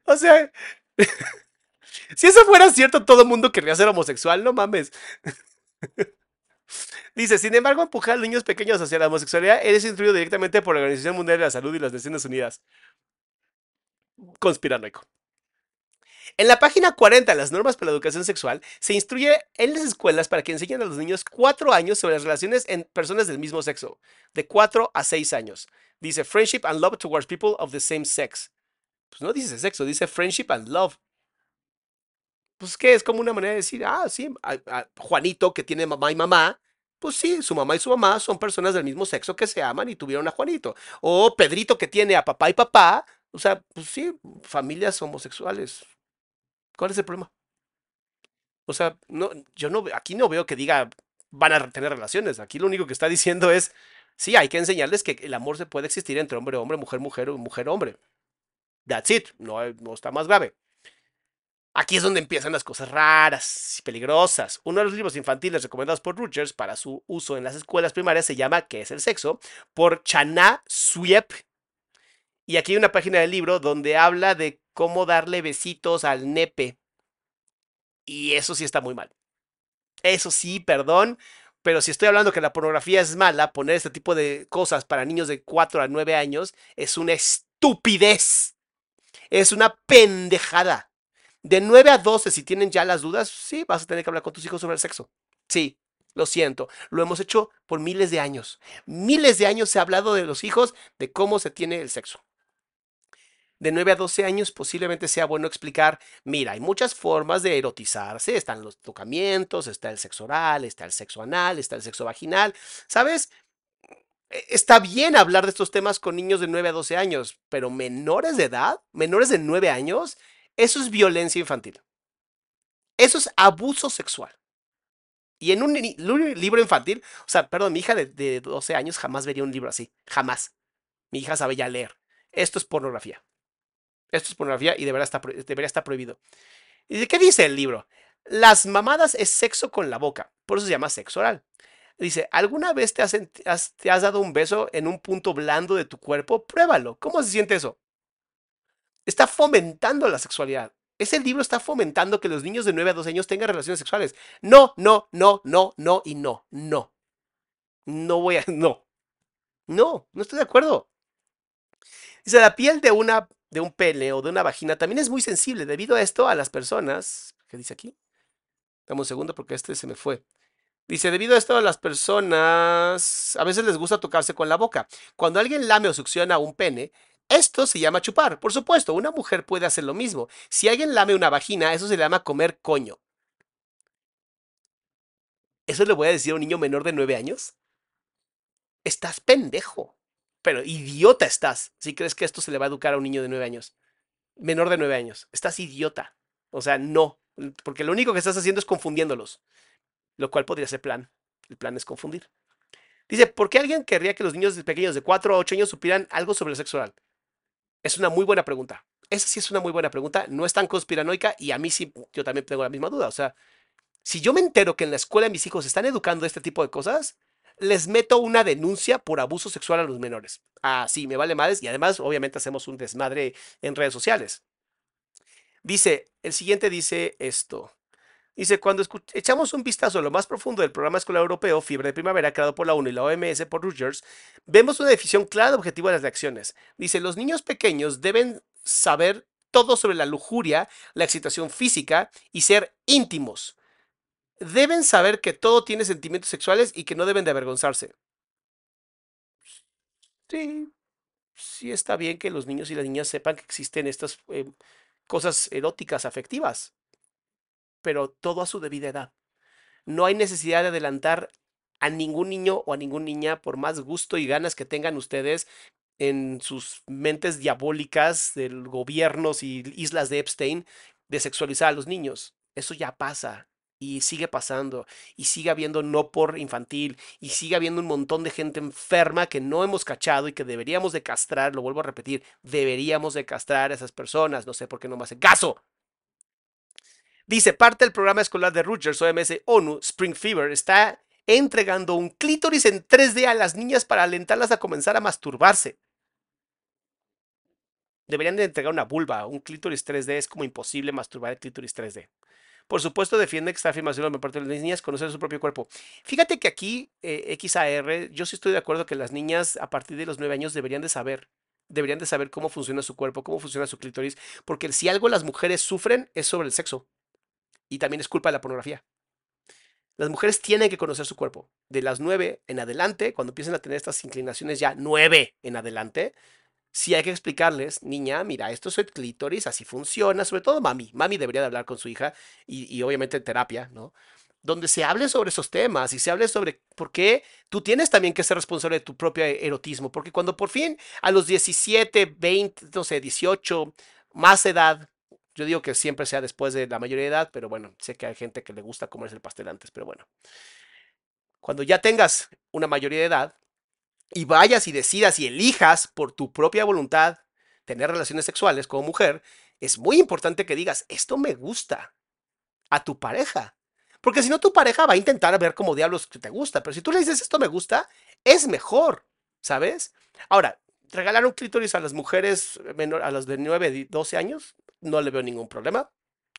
O sea, [laughs] si eso fuera cierto, todo el mundo querría ser homosexual, no mames. [laughs] Dice, sin embargo, empujar a niños pequeños hacia la homosexualidad es instruido directamente por la Organización Mundial de la Salud y las Naciones Unidas. Conspiranoico. En la página 40 de las normas para la educación sexual, se instruye en las escuelas para que enseñen a los niños cuatro años sobre las relaciones en personas del mismo sexo, de 4 a 6 años. Dice friendship and love towards people of the same sex. Pues no dice sexo, dice friendship and love. Pues que es como una manera de decir, ah, sí, Juanito que tiene mamá y mamá, pues sí, su mamá y su mamá son personas del mismo sexo que se aman y tuvieron a Juanito. O Pedrito que tiene a papá y papá, o sea, pues sí, familias homosexuales. ¿Cuál es el problema? O sea, no, yo no, aquí no veo que diga van a tener relaciones. Aquí lo único que está diciendo es, sí, hay que enseñarles que el amor se puede existir entre hombre, hombre, mujer, mujer mujer, hombre. That's it, no, no está más grave. Aquí es donde empiezan las cosas raras y peligrosas. Uno de los libros infantiles recomendados por Rogers para su uso en las escuelas primarias se llama ¿Qué es el sexo? por Chana Swiep. Y aquí hay una página del libro donde habla de cómo darle besitos al nepe. Y eso sí está muy mal. Eso sí, perdón. Pero si estoy hablando que la pornografía es mala, poner este tipo de cosas para niños de 4 a 9 años es una estupidez. Es una pendejada. De 9 a 12, si tienen ya las dudas, sí, vas a tener que hablar con tus hijos sobre el sexo. Sí, lo siento. Lo hemos hecho por miles de años. Miles de años se ha hablado de los hijos, de cómo se tiene el sexo. De 9 a 12 años posiblemente sea bueno explicar, mira, hay muchas formas de erotizarse, están los tocamientos, está el sexo oral, está el sexo anal, está el sexo vaginal, ¿sabes? E, está bien hablar de estos temas con niños de 9 a 12 años, pero menores de edad, menores de 9 años, eso es violencia infantil. Eso es abuso sexual. Y en un, libro infantil, o sea, perdón, mi hija de, de 12 años jamás vería un libro así, jamás. Mi hija sabe ya leer. Esto es pornografía. Esto es pornografía y debería estar, prohibido. ¿Y qué dice el libro? Las mamadas es sexo con la boca, por eso se llama sexo oral. Dice, ¿alguna vez te has, te has dado un beso en un punto blando de tu cuerpo? Pruébalo. ¿Cómo se siente eso? Está fomentando la sexualidad. Ese libro está fomentando que los niños de 9 a 12 años tengan relaciones sexuales. No, no, no, no, no y no, no. No voy a, no. No, no estoy de acuerdo. Dice, la piel de una de un pene o de una vagina también es muy sensible. Debido a esto, a las personas, ¿qué dice aquí? Dame un segundo porque este se me fue. Dice, debido a esto a las personas a veces les gusta tocarse con la boca. Cuando alguien lame o succiona un pene, esto se llama chupar. Por supuesto, una mujer puede hacer lo mismo. Si alguien lame una vagina, eso se llama comer coño. ¿Eso le voy a decir a un niño menor de nueve años? Estás pendejo pero idiota estás si crees que esto se le va a educar a un niño de nueve años. Menor de nueve años. Estás idiota. O sea, no. Porque lo único que estás haciendo es confundiéndolos. Lo cual podría ser plan. El plan es confundir. Dice, ¿por qué alguien querría que los niños pequeños de 4 a 8 años supieran algo sobre el sexo oral? Es una muy buena pregunta. Esa sí es una muy buena pregunta. No es tan conspiranoica y a mí sí, yo también tengo la misma duda. O sea, si yo me entero que en la escuela mis hijos están educando este tipo de cosas, les meto una denuncia por abuso sexual a los menores. Ah, sí, me vale madres y además obviamente hacemos un desmadre en redes sociales. Dice, el siguiente dice esto. Dice, cuando echamos un vistazo a lo más profundo del programa escolar europeo, Fiebre de Primavera, creado por la ONU y la OMS por Rogers, vemos una definición clara de objetivo de las reacciones. Dice, los niños pequeños deben saber todo sobre la lujuria, la excitación física y ser íntimos deben saber que todo tiene sentimientos sexuales y que no deben de avergonzarse. Sí, sí está bien que los niños y las niñas sepan que existen estas eh, cosas eróticas, afectivas, pero todo a su debida edad. No hay necesidad de adelantar a ningún niño o a ninguna niña por más gusto y ganas que tengan ustedes en sus mentes diabólicas del gobiernos y islas de Epstein de sexualizar a los niños Eso ya pasa y sigue pasando y sigue habiendo no por infantil y sigue habiendo un montón de gente enferma que no hemos cachado y que deberíamos de castrar, lo vuelvo a repetir, deberíamos de castrar a esas personas, no sé por qué no me hacen caso. Dice, parte del programa escolar de Rutgers, OMS, ONU, Spring Fever, está entregando un clítoris en 3D a las niñas para alentarlas a comenzar a masturbarse. Deberían de entregar una vulva, un clítoris 3D, es como imposible masturbar el clítoris 3D. Por supuesto, defiende que esta afirmación por parte de las niñas conocer su propio cuerpo. Fíjate que aquí, eh, XAR, yo sí estoy de acuerdo que las niñas a partir de los 9 años deberían de saber, deberían de saber cómo funciona su cuerpo, cómo funciona su clítoris, porque si algo las mujeres sufren es sobre el sexo. Y también es culpa de la pornografía. Las mujeres tienen que conocer su cuerpo. De las 9 en adelante, cuando empiecen a tener estas inclinaciones ya 9 en adelante, sí hay que explicarles, niña, mira, esto es el clítoris, así funciona, sobre todo mami. Mami debería de hablar con su hija y, y obviamente en terapia, ¿no? Donde se hable sobre esos temas y se hable sobre por qué tú tienes también que ser responsable de tu propio erotismo. Porque cuando por fin a los 17, 20, no sé, 18, más edad, yo digo que siempre sea después de la mayoría de edad, pero bueno, sé que hay gente que le gusta comerse el pastel antes, pero bueno. Cuando ya tengas una mayoría de edad, y vayas y decidas y elijas por tu propia voluntad tener relaciones sexuales como mujer, es muy importante que digas, esto me gusta a tu pareja. Porque si no, tu pareja va a intentar ver cómo diablos te gusta. Pero si tú le dices, esto me gusta, es mejor, ¿sabes? Ahora, regalar un clítoris a las mujeres menor, a las de 9, 12 años, no le veo ningún problema,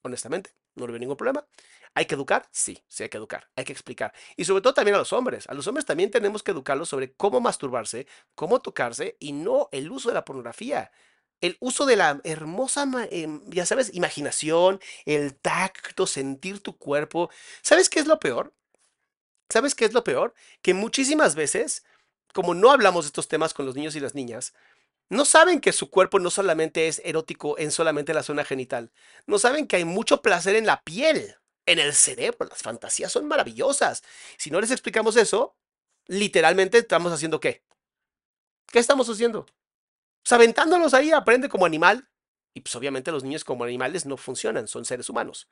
honestamente, no le veo ningún problema. ¿Hay que educar? Sí, sí hay que educar, hay que explicar. Y sobre todo también a los hombres. A los hombres también tenemos que educarlos sobre cómo masturbarse, cómo tocarse y no el uso de la pornografía. El uso de la hermosa, em, ya sabes, imaginación, el tacto, sentir tu cuerpo. ¿Sabes qué es lo peor? ¿Sabes qué es lo peor? Que muchísimas veces, como no hablamos de estos temas con los niños y las niñas, no saben que su cuerpo no solamente es erótico en solamente la zona genital. No saben que hay mucho placer en la piel en el cerebro. Las fantasías son maravillosas. Si no les explicamos eso, literalmente estamos haciendo qué? ¿Qué estamos haciendo? Pues aventándolos ahí, aprende como animal. Y pues obviamente los niños como animales no funcionan, son seres humanos.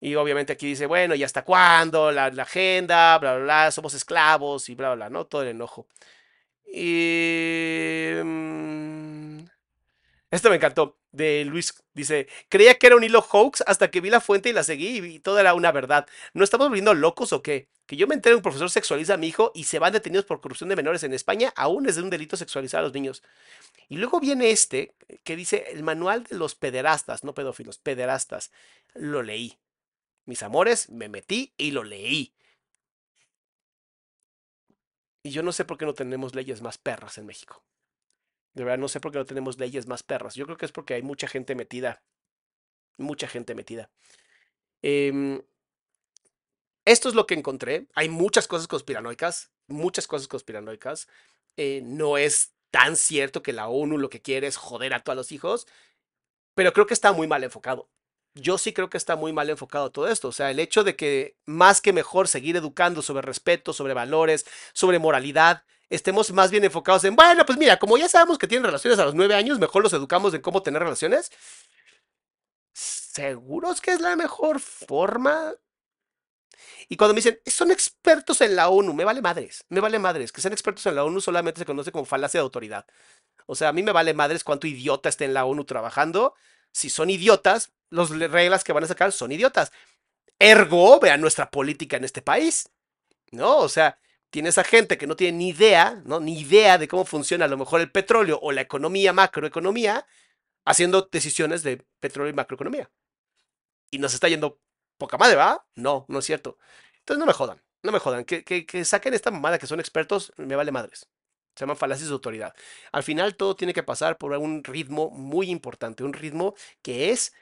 Y obviamente aquí dice, bueno, ¿y hasta cuándo? La, agenda, bla, bla, bla, somos esclavos y bla, bla, ¿no? Todo el enojo. Y... Mm, esto me encantó. De Luis dice: Creía que era un hilo hoax hasta que vi la fuente y la seguí y todo era una verdad. ¿No estamos volviendo locos o qué? Que yo me enteré un profesor sexualiza a mi hijo y se van detenidos por corrupción de menores en España, aún es de un delito sexualizar a los niños. Y luego viene este que dice: El manual de los pederastas, no pedófilos, pederastas. Lo leí. Mis amores, me metí y lo leí. Y yo no sé por qué no tenemos leyes más perras en México. De verdad, no sé por qué no tenemos leyes más perras. Yo creo que es porque hay mucha gente metida. Mucha gente metida. Em, esto es lo que encontré. Hay muchas cosas conspiranoicas. Muchas cosas conspiranoicas. Eh, no es tan cierto que la ONU lo que quiere es joder a todos los hijos. Pero creo que está muy mal enfocado. Yo sí creo que está muy mal enfocado todo esto. O sea, el hecho de que más que mejor seguir educando sobre respeto, sobre valores, sobre moralidad, estemos más bien enfocados en, bueno, pues mira, como ya sabemos que tienen relaciones a los nueve años, mejor los educamos en cómo tener relaciones. ¿Seguros que es la mejor forma? Y cuando me dicen, son expertos en la ONU, me vale madres, me vale madres. Que sean expertos en la ONU solamente se conoce como falacia de autoridad. O sea, a mí me vale madres cuánto idiota esté en la ONU trabajando. Si son idiotas, las reglas que van a sacar son idiotas. Ergo, vean nuestra política en este país. ¿No? O sea, tienes a gente que no tiene ni idea, ¿no? Ni idea de cómo funciona a lo mejor el petróleo o la economía, macroeconomía, haciendo decisiones de petróleo y macroeconomía. Y nos está yendo poca madre, ¿va? No, no es cierto. Entonces no me jodan, no me jodan. Que, que, saquen esta mamada que son expertos, me vale madres. Se llaman falacias de autoridad. Al final todo tiene que pasar por un ritmo muy importante, un ritmo que es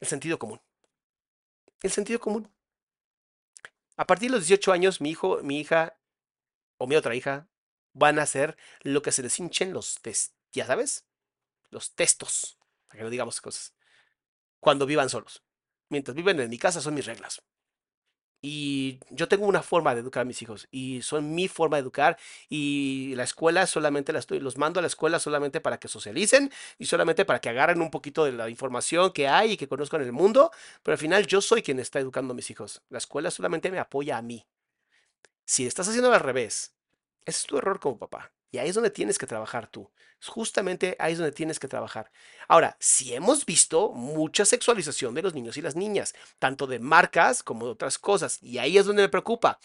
el sentido común. El sentido común. A partir de los 18 años, mi hijo, mi hija o mi otra hija van a hacer lo que se les hinchen los test, ya sabes, los testos, para que no digamos cosas, cuando vivan solos. Mientras viven en mi casa son mis reglas. Y yo tengo una forma de educar a mis hijos y son mi forma de educar y la escuela solamente la estoy, los mando a la escuela solamente para que socialicen y solamente para que agarren un poquito de la información que hay y que conozcan el mundo, pero al final yo soy quien está educando a mis hijos. La escuela solamente me apoya a mí. Si estás haciendo al revés, ese es tu error como papá. Y ahí es donde tienes que trabajar tú. Justamente ahí es donde tienes que trabajar. Ahora, si hemos visto mucha sexualización de los niños y las niñas, tanto de marcas como de otras cosas, y ahí es donde me preocupa.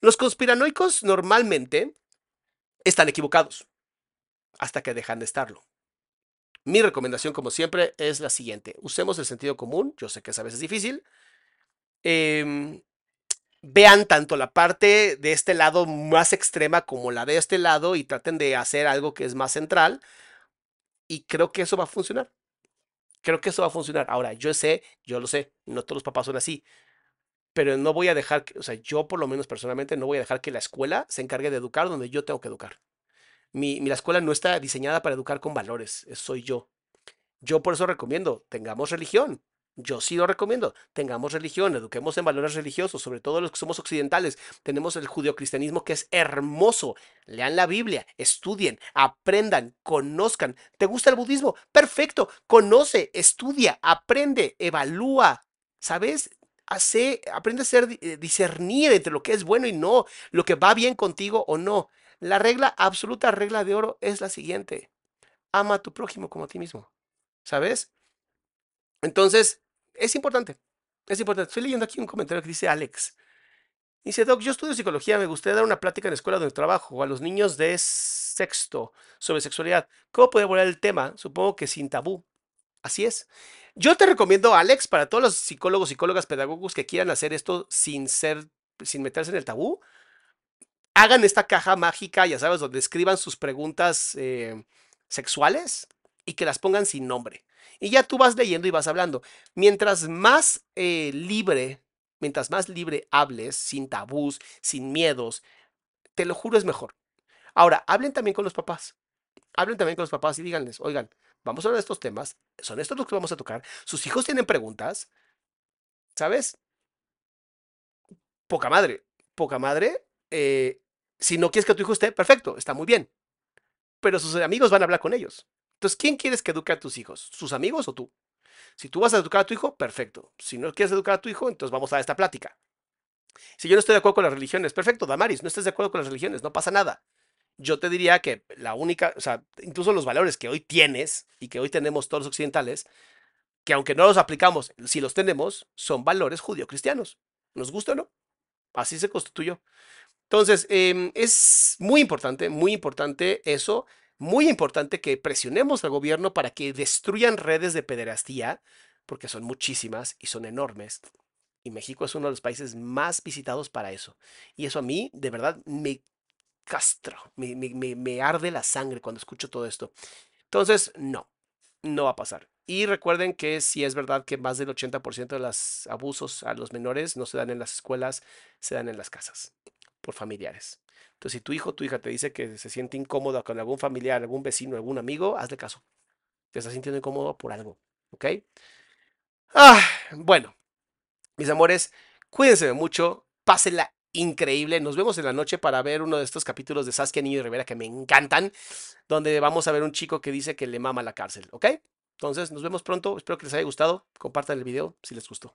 Los conspiranoicos normalmente están equivocados hasta que dejan de estarlo. Mi recomendación, como siempre, es la siguiente. Usemos el sentido común. Yo sé que es a veces difícil. Eh, vean tanto la parte de este lado más extrema como la de este lado y traten de hacer algo que es más central. Y creo que eso va a funcionar. Creo que eso va a funcionar. Ahora, yo sé, yo lo sé, no todos los papás son así. Pero no voy a dejar, o sea, yo por lo menos personalmente no voy a dejar que la escuela se encargue de educar donde yo tengo que educar. Mi, mi la escuela no está diseñada para educar con valores, soy yo. Yo por eso recomiendo, tengamos religión, yo sí lo recomiendo. Tengamos religión, eduquemos en valores religiosos, sobre todo los que somos occidentales. Tenemos el judio-cristianismo que es hermoso. Lean la Biblia, estudien, aprendan, conozcan. ¿Te gusta el budismo? Perfecto. Conoce, estudia, aprende, evalúa. ¿Sabes? Hace, aprende a ser, eh, discernir entre lo que es bueno y no, lo que va bien contigo o no. La regla, absoluta regla de oro es la siguiente. Ama a tu prójimo como a ti mismo. ¿Sabes? Entonces, es importante. Es importante. Estoy leyendo aquí un comentario que dice Alex. Dice, Doc, yo estudio psicología, me gustaría dar una plática en la escuela donde trabajo a los niños de sexto sobre sexualidad. ¿Cómo puede abordar el tema? Supongo que sin tabú. Así es. Yo te recomiendo, Alex, para todos los psicólogos, psicólogas, pedagogos que quieran hacer esto sin ser, sin meterse en el tabú, hagan esta caja mágica, ya sabes, donde escriban sus preguntas eh, sexuales y que las pongan sin nombre. Y ya tú vas leyendo y vas hablando. Mientras más eh, libre, mientras más libre hables, sin tabús, sin miedos, te lo juro es mejor. Ahora, hablen también con los papás. Hablen también con los papás y díganles, oigan, vamos a hablar de estos temas, son estos los que vamos a tocar. Sus hijos tienen preguntas, ¿sabes? Poca madre, poca madre. Eh, si no quieres que tu hijo esté, perfecto, está muy bien. Pero sus amigos van a hablar con ellos. Entonces, ¿quién quieres que eduque a tus hijos? ¿Sus amigos o tú? Si tú vas a educar a tu hijo, perfecto. Si no quieres educar a tu hijo, entonces vamos a esta plática. Si yo no estoy de acuerdo con las religiones, perfecto, Damaris, no estés de acuerdo con las religiones, no pasa nada. Yo te diría que la única, o sea, incluso los valores que hoy tienes y que hoy tenemos todos los occidentales, que aunque no los aplicamos, si los tenemos, son valores judío-cristianos. ¿Nos gusta o no? Así se constituyó. Entonces, em, es muy importante, muy importante eso muy importante que presionemos al gobierno para que destruyan redes de pederastía, porque son muchísimas y son enormes. Y México es uno de los países más visitados para eso. Y eso a mí, de verdad, me castro, me, me, arde la sangre cuando escucho todo esto. Entonces, no, no va a pasar. Y recuerden que si es verdad que más del 80% de los abusos a los menores no se dan en las escuelas, se dan en las casas, por familiares. Entonces, si tu hijo o tu hija te dice que se siente incómoda con algún familiar, algún vecino, algún amigo, hazle caso. Te está sintiendo incómodo por algo. ¿Ok? Ah, bueno, mis amores, cuídense mucho, pásenla increíble. Nos vemos en la noche para ver uno de estos capítulos de Saskia Niño y Rivera que me encantan, donde vamos a ver un chico que dice que le mama la cárcel, ¿ok? Entonces, nos vemos pronto. Espero que les haya gustado. Compartan el video si les gustó.